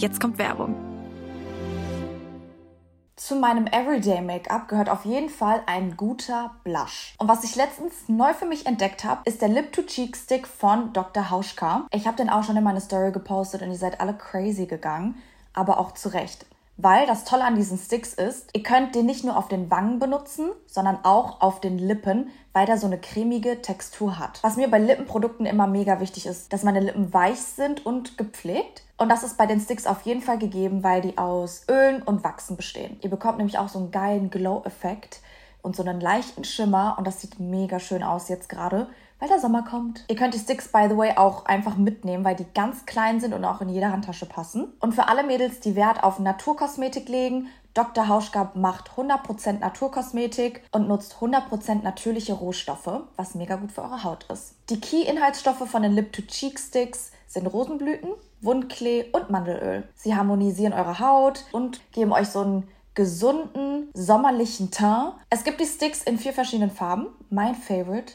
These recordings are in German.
Jetzt kommt Werbung. Zu meinem Everyday Make-up gehört auf jeden Fall ein guter Blush. Und was ich letztens neu für mich entdeckt habe, ist der Lip to Cheek Stick von Dr. Hauschka. Ich habe den auch schon in meine Story gepostet und ihr seid alle crazy gegangen, aber auch zu Recht. Weil das Tolle an diesen Sticks ist, ihr könnt den nicht nur auf den Wangen benutzen, sondern auch auf den Lippen, weil der so eine cremige Textur hat. Was mir bei Lippenprodukten immer mega wichtig ist, dass meine Lippen weich sind und gepflegt. Und das ist bei den Sticks auf jeden Fall gegeben, weil die aus Ölen und Wachsen bestehen. Ihr bekommt nämlich auch so einen geilen Glow-Effekt und so einen leichten Schimmer und das sieht mega schön aus jetzt gerade weil der Sommer kommt. Ihr könnt die Sticks, by the way, auch einfach mitnehmen, weil die ganz klein sind und auch in jede Handtasche passen. Und für alle Mädels, die Wert auf Naturkosmetik legen, Dr. Hauschka macht 100% Naturkosmetik und nutzt 100% natürliche Rohstoffe, was mega gut für eure Haut ist. Die Key-Inhaltsstoffe von den Lip-to-Cheek-Sticks sind Rosenblüten, Wundklee und Mandelöl. Sie harmonisieren eure Haut und geben euch so einen gesunden, sommerlichen Teint. Es gibt die Sticks in vier verschiedenen Farben. Mein Favorite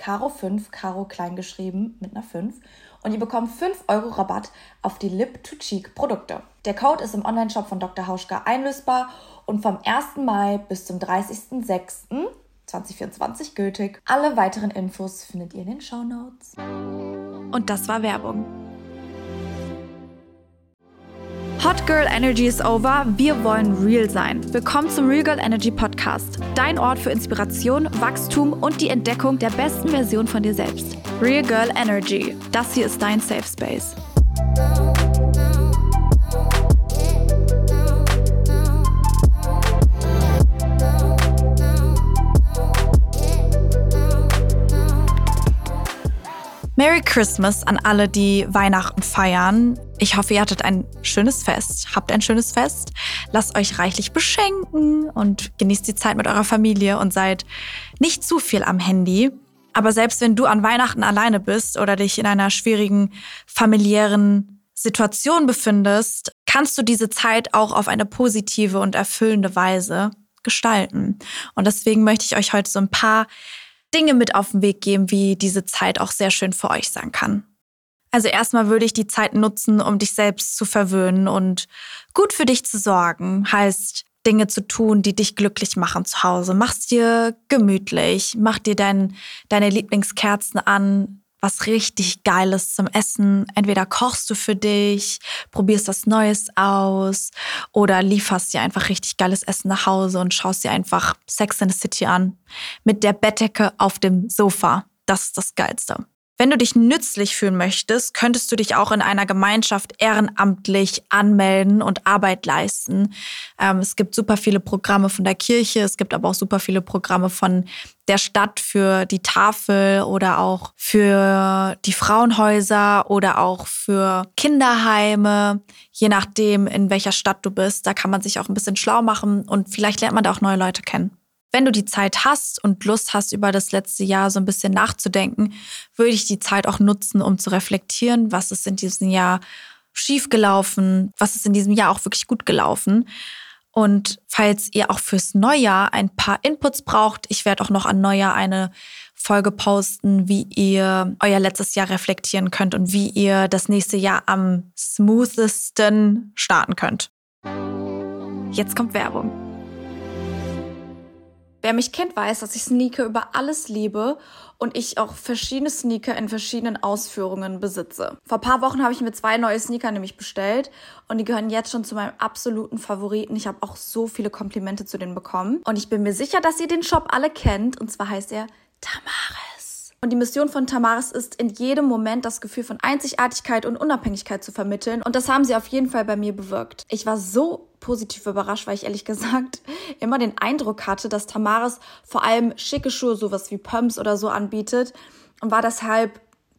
Caro5, Caro kleingeschrieben mit einer 5 und ihr bekommt 5 Euro Rabatt auf die Lip-to-Cheek-Produkte. Der Code ist im Onlineshop von Dr. Hauschka einlösbar und vom 1. Mai bis zum 30.06.2024 gültig. Alle weiteren Infos findet ihr in den Show Notes. Und das war Werbung. Hot Girl Energy is over. Wir wollen real sein. Willkommen zum Real Girl Energy Podcast. Dein Ort für Inspiration, Wachstum und die Entdeckung der besten Version von dir selbst. Real Girl Energy. Das hier ist dein Safe Space. Merry Christmas an alle, die Weihnachten feiern. Ich hoffe, ihr hattet ein schönes Fest. Habt ein schönes Fest. Lasst euch reichlich beschenken und genießt die Zeit mit eurer Familie und seid nicht zu viel am Handy. Aber selbst wenn du an Weihnachten alleine bist oder dich in einer schwierigen familiären Situation befindest, kannst du diese Zeit auch auf eine positive und erfüllende Weise gestalten. Und deswegen möchte ich euch heute so ein paar Dinge mit auf den Weg geben, wie diese Zeit auch sehr schön für euch sein kann. Also erstmal würde ich die Zeit nutzen, um dich selbst zu verwöhnen und gut für dich zu sorgen. Heißt, Dinge zu tun, die dich glücklich machen zu Hause. Mach's dir gemütlich, mach dir dein, deine Lieblingskerzen an, was richtig Geiles zum Essen. Entweder kochst du für dich, probierst was Neues aus oder lieferst dir einfach richtig geiles Essen nach Hause und schaust dir einfach Sex in the City an. Mit der Bettdecke auf dem Sofa. Das ist das Geilste. Wenn du dich nützlich fühlen möchtest, könntest du dich auch in einer Gemeinschaft ehrenamtlich anmelden und Arbeit leisten. Ähm, es gibt super viele Programme von der Kirche, es gibt aber auch super viele Programme von der Stadt für die Tafel oder auch für die Frauenhäuser oder auch für Kinderheime, je nachdem, in welcher Stadt du bist. Da kann man sich auch ein bisschen schlau machen und vielleicht lernt man da auch neue Leute kennen. Wenn du die Zeit hast und Lust hast, über das letzte Jahr so ein bisschen nachzudenken, würde ich die Zeit auch nutzen, um zu reflektieren, was ist in diesem Jahr schiefgelaufen, was ist in diesem Jahr auch wirklich gut gelaufen. Und falls ihr auch fürs Neujahr ein paar Inputs braucht, ich werde auch noch an Neujahr eine Folge posten, wie ihr euer letztes Jahr reflektieren könnt und wie ihr das nächste Jahr am smoothesten starten könnt. Jetzt kommt Werbung. Wer mich kennt, weiß, dass ich Sneaker über alles liebe und ich auch verschiedene Sneaker in verschiedenen Ausführungen besitze. Vor paar Wochen habe ich mir zwei neue Sneaker nämlich bestellt und die gehören jetzt schon zu meinem absoluten Favoriten. Ich habe auch so viele Komplimente zu denen bekommen und ich bin mir sicher, dass ihr den Shop alle kennt und zwar heißt er Tamaris. Und die Mission von Tamaris ist, in jedem Moment das Gefühl von Einzigartigkeit und Unabhängigkeit zu vermitteln. Und das haben sie auf jeden Fall bei mir bewirkt. Ich war so positiv überrascht, weil ich ehrlich gesagt immer den Eindruck hatte, dass Tamaris vor allem schicke Schuhe, sowas wie Pumps oder so anbietet. Und war deshalb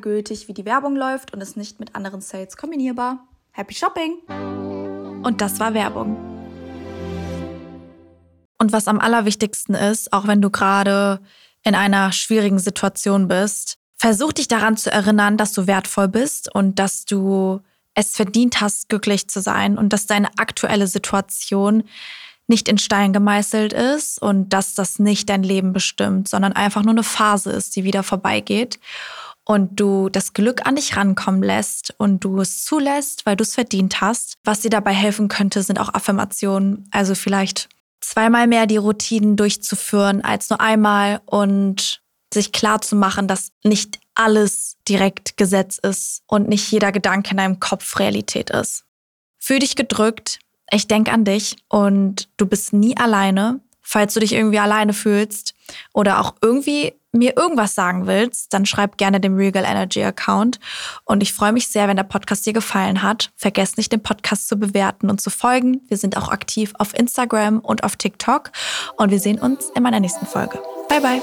gültig, wie die Werbung läuft und ist nicht mit anderen Sales kombinierbar. Happy Shopping! Und das war Werbung. Und was am allerwichtigsten ist, auch wenn du gerade in einer schwierigen Situation bist, versuch dich daran zu erinnern, dass du wertvoll bist und dass du es verdient hast, glücklich zu sein und dass deine aktuelle Situation nicht in Stein gemeißelt ist und dass das nicht dein Leben bestimmt, sondern einfach nur eine Phase ist, die wieder vorbeigeht und du das Glück an dich rankommen lässt und du es zulässt, weil du es verdient hast. Was dir dabei helfen könnte, sind auch Affirmationen. Also vielleicht zweimal mehr die Routinen durchzuführen als nur einmal und sich klar zu machen, dass nicht alles direkt Gesetz ist und nicht jeder Gedanke in deinem Kopf Realität ist. Fühl dich gedrückt, ich denke an dich und du bist nie alleine. Falls du dich irgendwie alleine fühlst oder auch irgendwie mir irgendwas sagen willst, dann schreib gerne dem Regal Energy Account. Und ich freue mich sehr, wenn der Podcast dir gefallen hat. Vergesst nicht, den Podcast zu bewerten und zu folgen. Wir sind auch aktiv auf Instagram und auf TikTok. Und wir sehen uns in meiner nächsten Folge. Bye, bye.